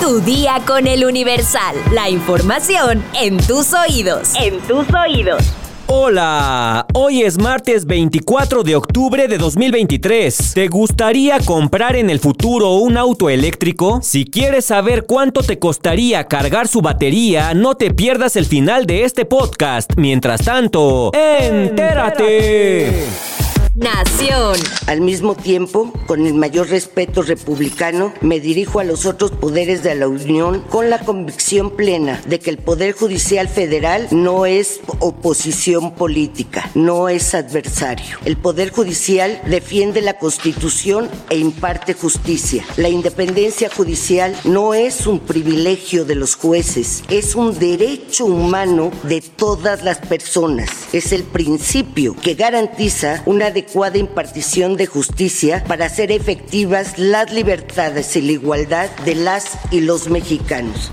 Tu día con el Universal. La información en tus oídos. En tus oídos. Hola, hoy es martes 24 de octubre de 2023. ¿Te gustaría comprar en el futuro un auto eléctrico? Si quieres saber cuánto te costaría cargar su batería, no te pierdas el final de este podcast. Mientras tanto, entérate. Nación. Al mismo tiempo, con el mayor respeto republicano, me dirijo a los otros poderes de la Unión con la convicción plena de que el Poder Judicial Federal no es oposición política, no es adversario. El Poder Judicial defiende la Constitución e imparte justicia. La independencia judicial no es un privilegio de los jueces, es un derecho humano de todas las personas. Es el principio que garantiza una de adecuada impartición de justicia para hacer efectivas las libertades y la igualdad de las y los mexicanos.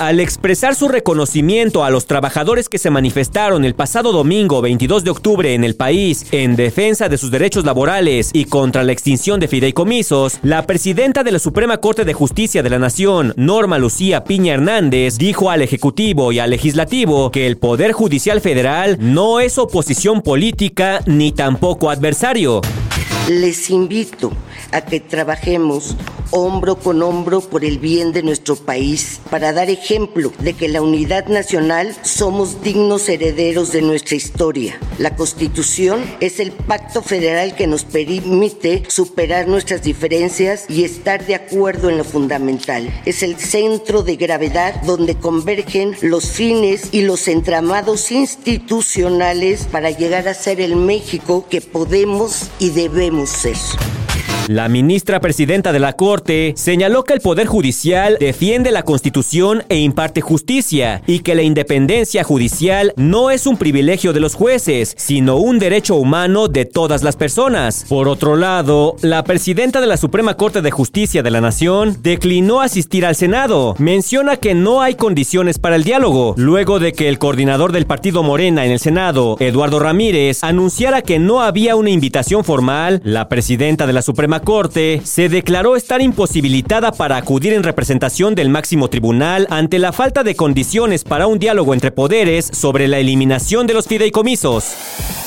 Al expresar su reconocimiento a los trabajadores que se manifestaron el pasado domingo 22 de octubre en el país en defensa de sus derechos laborales y contra la extinción de fideicomisos, la presidenta de la Suprema Corte de Justicia de la Nación, Norma Lucía Piña Hernández, dijo al Ejecutivo y al Legislativo que el Poder Judicial Federal no es oposición política ni tampoco adversario. Les invito a que trabajemos hombro con hombro por el bien de nuestro país, para dar ejemplo de que la unidad nacional somos dignos herederos de nuestra historia. La Constitución es el pacto federal que nos permite superar nuestras diferencias y estar de acuerdo en lo fundamental. Es el centro de gravedad donde convergen los fines y los entramados institucionales para llegar a ser el México que podemos y debemos ser. La ministra presidenta de la Corte señaló que el Poder Judicial defiende la Constitución e imparte justicia y que la independencia judicial no es un privilegio de los jueces, sino un derecho humano de todas las personas. Por otro lado, la presidenta de la Suprema Corte de Justicia de la Nación declinó asistir al Senado. Menciona que no hay condiciones para el diálogo, luego de que el coordinador del partido Morena en el Senado, Eduardo Ramírez, anunciara que no había una invitación formal, la presidenta de la Suprema Corte se declaró estar imposibilitada para acudir en representación del máximo tribunal ante la falta de condiciones para un diálogo entre poderes sobre la eliminación de los fideicomisos.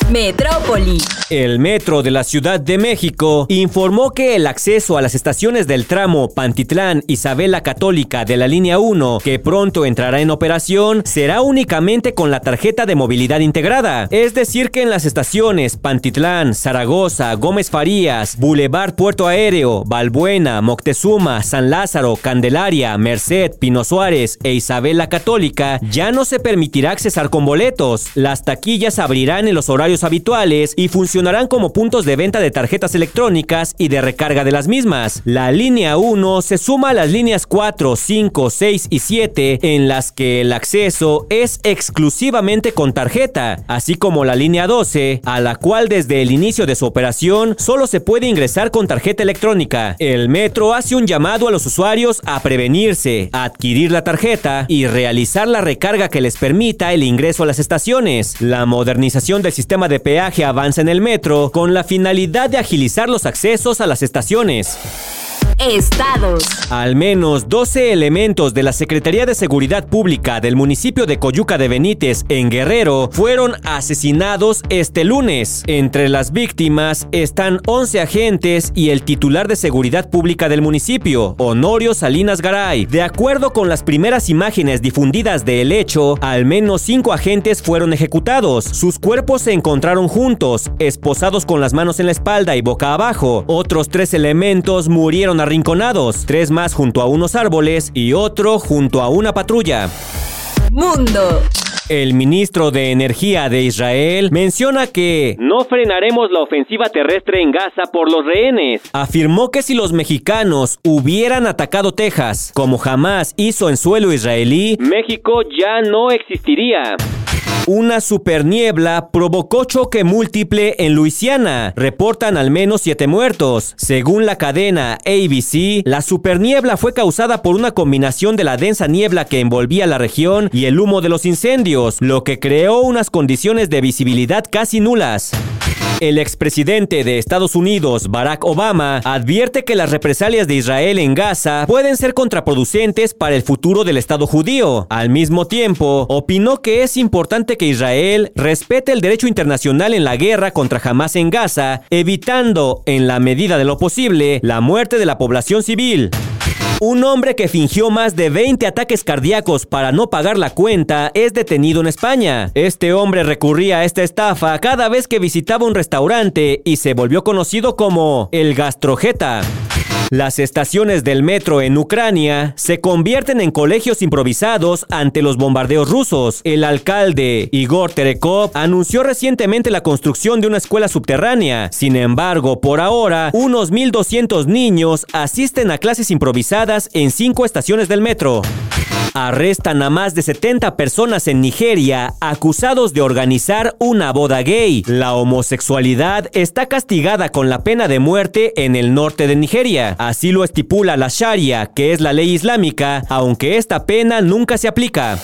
Metrópoli. El metro de la Ciudad de México informó que el acceso a las estaciones del tramo Pantitlán Isabela Católica de la línea 1, que pronto entrará en operación, será únicamente con la tarjeta de movilidad integrada. Es decir, que en las estaciones Pantitlán, Zaragoza, Gómez Farías, Boulevard Puerto Aéreo, Balbuena, Moctezuma, San Lázaro, Candelaria, Merced, Pino Suárez e Isabela Católica, ya no se permitirá accesar con boletos. Las taquillas abrirán en los horarios habituales y funcionarán como puntos de venta de tarjetas electrónicas y de recarga de las mismas. La línea 1 se suma a las líneas 4, 5, 6 y 7 en las que el acceso es exclusivamente con tarjeta, así como la línea 12, a la cual desde el inicio de su operación solo se puede ingresar con tarjeta electrónica. El metro hace un llamado a los usuarios a prevenirse, adquirir la tarjeta y realizar la recarga que les permita el ingreso a las estaciones. La modernización del sistema de peaje avanza en el metro con la finalidad de agilizar los accesos a las estaciones. Estados. Al menos 12 elementos de la Secretaría de Seguridad Pública del municipio de Coyuca de Benítez, en Guerrero, fueron asesinados este lunes. Entre las víctimas están 11 agentes y el titular de Seguridad Pública del municipio, Honorio Salinas Garay. De acuerdo con las primeras imágenes difundidas del hecho, al menos 5 agentes fueron ejecutados. Sus cuerpos se encontraron juntos, esposados con las manos en la espalda y boca abajo. Otros tres elementos murieron arrinconados, tres más junto a unos árboles y otro junto a una patrulla. Mundo. El ministro de Energía de Israel menciona que no frenaremos la ofensiva terrestre en Gaza por los rehenes. Afirmó que si los mexicanos hubieran atacado Texas, como jamás hizo en suelo israelí, México ya no existiría. Una superniebla provocó choque múltiple en Luisiana. Reportan al menos siete muertos. Según la cadena ABC, la superniebla fue causada por una combinación de la densa niebla que envolvía la región y el humo de los incendios, lo que creó unas condiciones de visibilidad casi nulas. El expresidente de Estados Unidos, Barack Obama, advierte que las represalias de Israel en Gaza pueden ser contraproducentes para el futuro del Estado judío. Al mismo tiempo, opinó que es importante que Israel respete el derecho internacional en la guerra contra Hamas en Gaza, evitando, en la medida de lo posible, la muerte de la población civil. Un hombre que fingió más de 20 ataques cardíacos para no pagar la cuenta es detenido en España. Este hombre recurría a esta estafa cada vez que visitaba un restaurante y se volvió conocido como el gastrojeta. Las estaciones del metro en Ucrania se convierten en colegios improvisados ante los bombardeos rusos. El alcalde Igor Terekov anunció recientemente la construcción de una escuela subterránea. Sin embargo, por ahora, unos 1.200 niños asisten a clases improvisadas en cinco estaciones del metro. Arrestan a más de 70 personas en Nigeria acusados de organizar una boda gay. La homosexualidad está castigada con la pena de muerte en el norte de Nigeria. Así lo estipula la Sharia, que es la ley islámica, aunque esta pena nunca se aplica.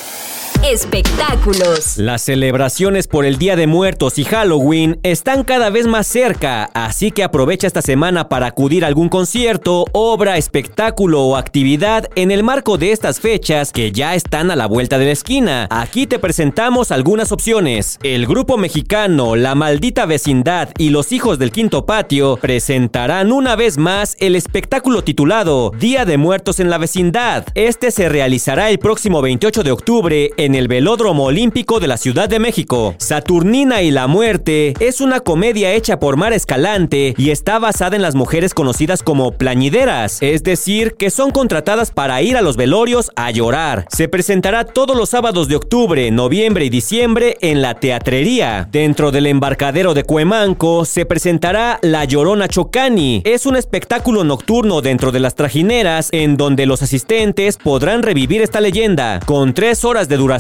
Espectáculos. Las celebraciones por el Día de Muertos y Halloween están cada vez más cerca, así que aprovecha esta semana para acudir a algún concierto, obra, espectáculo o actividad en el marco de estas fechas que ya están a la vuelta de la esquina. Aquí te presentamos algunas opciones. El grupo mexicano La Maldita Vecindad y Los Hijos del Quinto Patio presentarán una vez más el espectáculo titulado Día de Muertos en la Vecindad. Este se realizará el próximo 28 de octubre en en el Velódromo Olímpico de la Ciudad de México. Saturnina y la Muerte es una comedia hecha por Mar Escalante y está basada en las mujeres conocidas como plañideras, es decir, que son contratadas para ir a los velorios a llorar. Se presentará todos los sábados de octubre, noviembre y diciembre en la teatrería. Dentro del embarcadero de Cuemanco se presentará La Llorona Chocani. Es un espectáculo nocturno dentro de las trajineras en donde los asistentes podrán revivir esta leyenda, con tres horas de duración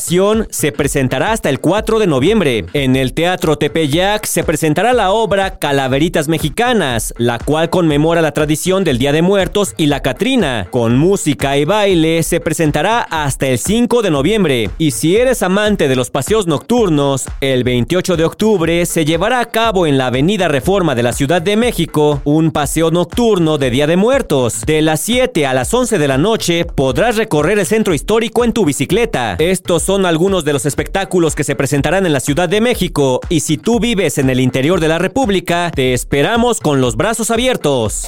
se presentará hasta el 4 de noviembre. En el Teatro Tepeyac se presentará la obra Calaveritas Mexicanas, la cual conmemora la tradición del Día de Muertos y la Catrina. Con música y baile se presentará hasta el 5 de noviembre. Y si eres amante de los paseos nocturnos, el 28 de octubre se llevará a cabo en la Avenida Reforma de la Ciudad de México un paseo nocturno de Día de Muertos. De las 7 a las 11 de la noche podrás recorrer el centro histórico en tu bicicleta. Estos son algunos de los espectáculos que se presentarán en la Ciudad de México y si tú vives en el interior de la República, te esperamos con los brazos abiertos.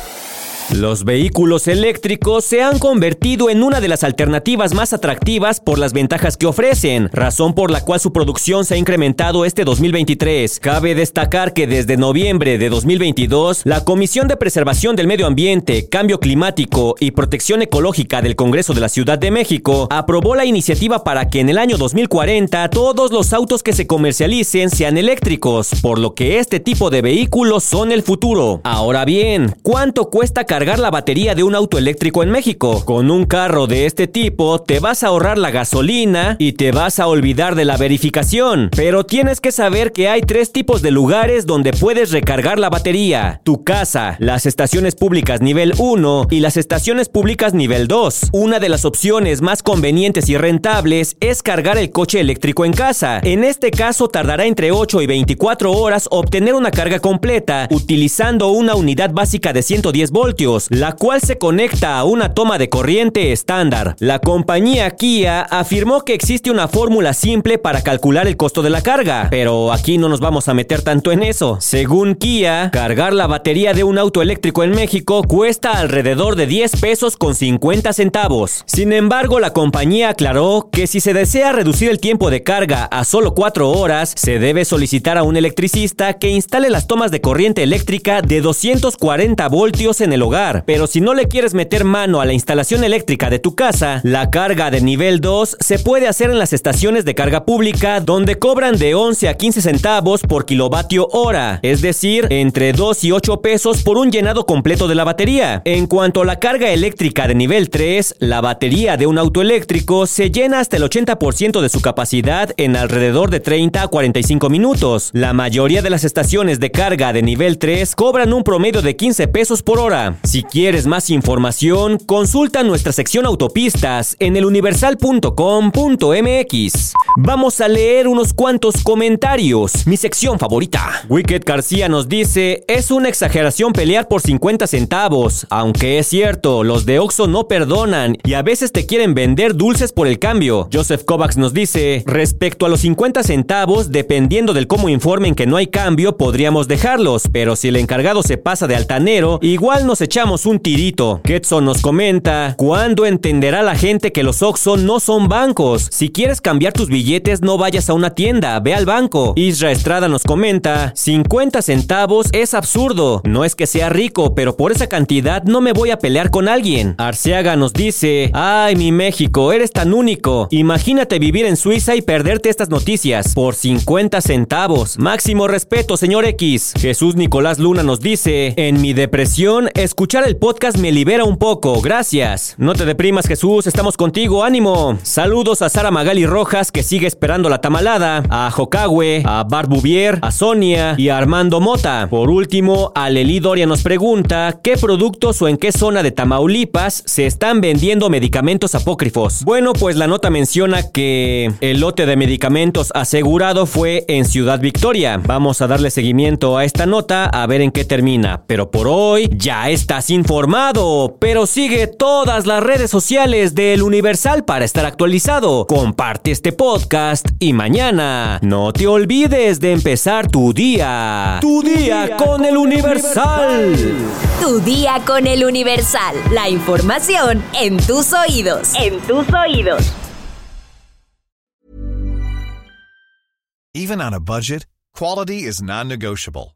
Los vehículos eléctricos se han convertido en una de las alternativas más atractivas por las ventajas que ofrecen, razón por la cual su producción se ha incrementado este 2023. Cabe destacar que desde noviembre de 2022, la Comisión de Preservación del Medio Ambiente, Cambio Climático y Protección Ecológica del Congreso de la Ciudad de México aprobó la iniciativa para que en el año 2040 todos los autos que se comercialicen sean eléctricos, por lo que este tipo de vehículos son el futuro. Ahora bien, ¿cuánto cuesta cargar cargar la batería de un auto eléctrico en México. Con un carro de este tipo te vas a ahorrar la gasolina y te vas a olvidar de la verificación. Pero tienes que saber que hay tres tipos de lugares donde puedes recargar la batería. Tu casa, las estaciones públicas nivel 1 y las estaciones públicas nivel 2. Una de las opciones más convenientes y rentables es cargar el coche eléctrico en casa. En este caso tardará entre 8 y 24 horas obtener una carga completa utilizando una unidad básica de 110 voltios la cual se conecta a una toma de corriente estándar. La compañía Kia afirmó que existe una fórmula simple para calcular el costo de la carga, pero aquí no nos vamos a meter tanto en eso. Según Kia, cargar la batería de un auto eléctrico en México cuesta alrededor de 10 pesos con 50 centavos. Sin embargo, la compañía aclaró que si se desea reducir el tiempo de carga a solo 4 horas, se debe solicitar a un electricista que instale las tomas de corriente eléctrica de 240 voltios en el hogar pero si no le quieres meter mano a la instalación eléctrica de tu casa, la carga de nivel 2 se puede hacer en las estaciones de carga pública donde cobran de 11 a 15 centavos por kilovatio hora, es decir, entre 2 y 8 pesos por un llenado completo de la batería. En cuanto a la carga eléctrica de nivel 3, la batería de un auto eléctrico se llena hasta el 80% de su capacidad en alrededor de 30 a 45 minutos. La mayoría de las estaciones de carga de nivel 3 cobran un promedio de 15 pesos por hora. Si quieres más información, consulta nuestra sección autopistas en eluniversal.com.mx. Vamos a leer unos cuantos comentarios. Mi sección favorita. Wicked García nos dice, es una exageración pelear por 50 centavos. Aunque es cierto, los de Oxo no perdonan y a veces te quieren vender dulces por el cambio. Joseph Kovacs nos dice, respecto a los 50 centavos, dependiendo del cómo informen que no hay cambio, podríamos dejarlos, pero si el encargado se pasa de altanero, igual nos echamos un tirito. Ketson nos comenta, ¿cuándo entenderá la gente que los Oxxo no son bancos? Si quieres cambiar tus billetes, no vayas a una tienda, ve al banco. Isra Estrada nos comenta, 50 centavos es absurdo. No es que sea rico, pero por esa cantidad no me voy a pelear con alguien. Arceaga nos dice, ay mi México, eres tan único. Imagínate vivir en Suiza y perderte estas noticias por 50 centavos. Máximo respeto, señor X. Jesús Nicolás Luna nos dice, en mi depresión, escuchar el podcast me libera un poco, gracias. No te deprimas Jesús, estamos contigo, ánimo. Saludos a Sara Magali Rojas que sigue esperando la tamalada, a Jocagüe, a Barbuvier, a Sonia y a Armando Mota. Por último, a Doria nos pregunta qué productos o en qué zona de Tamaulipas se están vendiendo medicamentos apócrifos. Bueno, pues la nota menciona que el lote de medicamentos asegurado fue en Ciudad Victoria. Vamos a darle seguimiento a esta nota a ver en qué termina. Pero por hoy ya estás informado. Pero sigue todas las redes sociales del Universal para estar actualizado. Comparte este podcast y mañana no te olvides de empezar tu día. Tu día con el Universal. Tu día con el Universal. La información en tus oídos. En tus oídos. Even on a budget, quality is non-negotiable.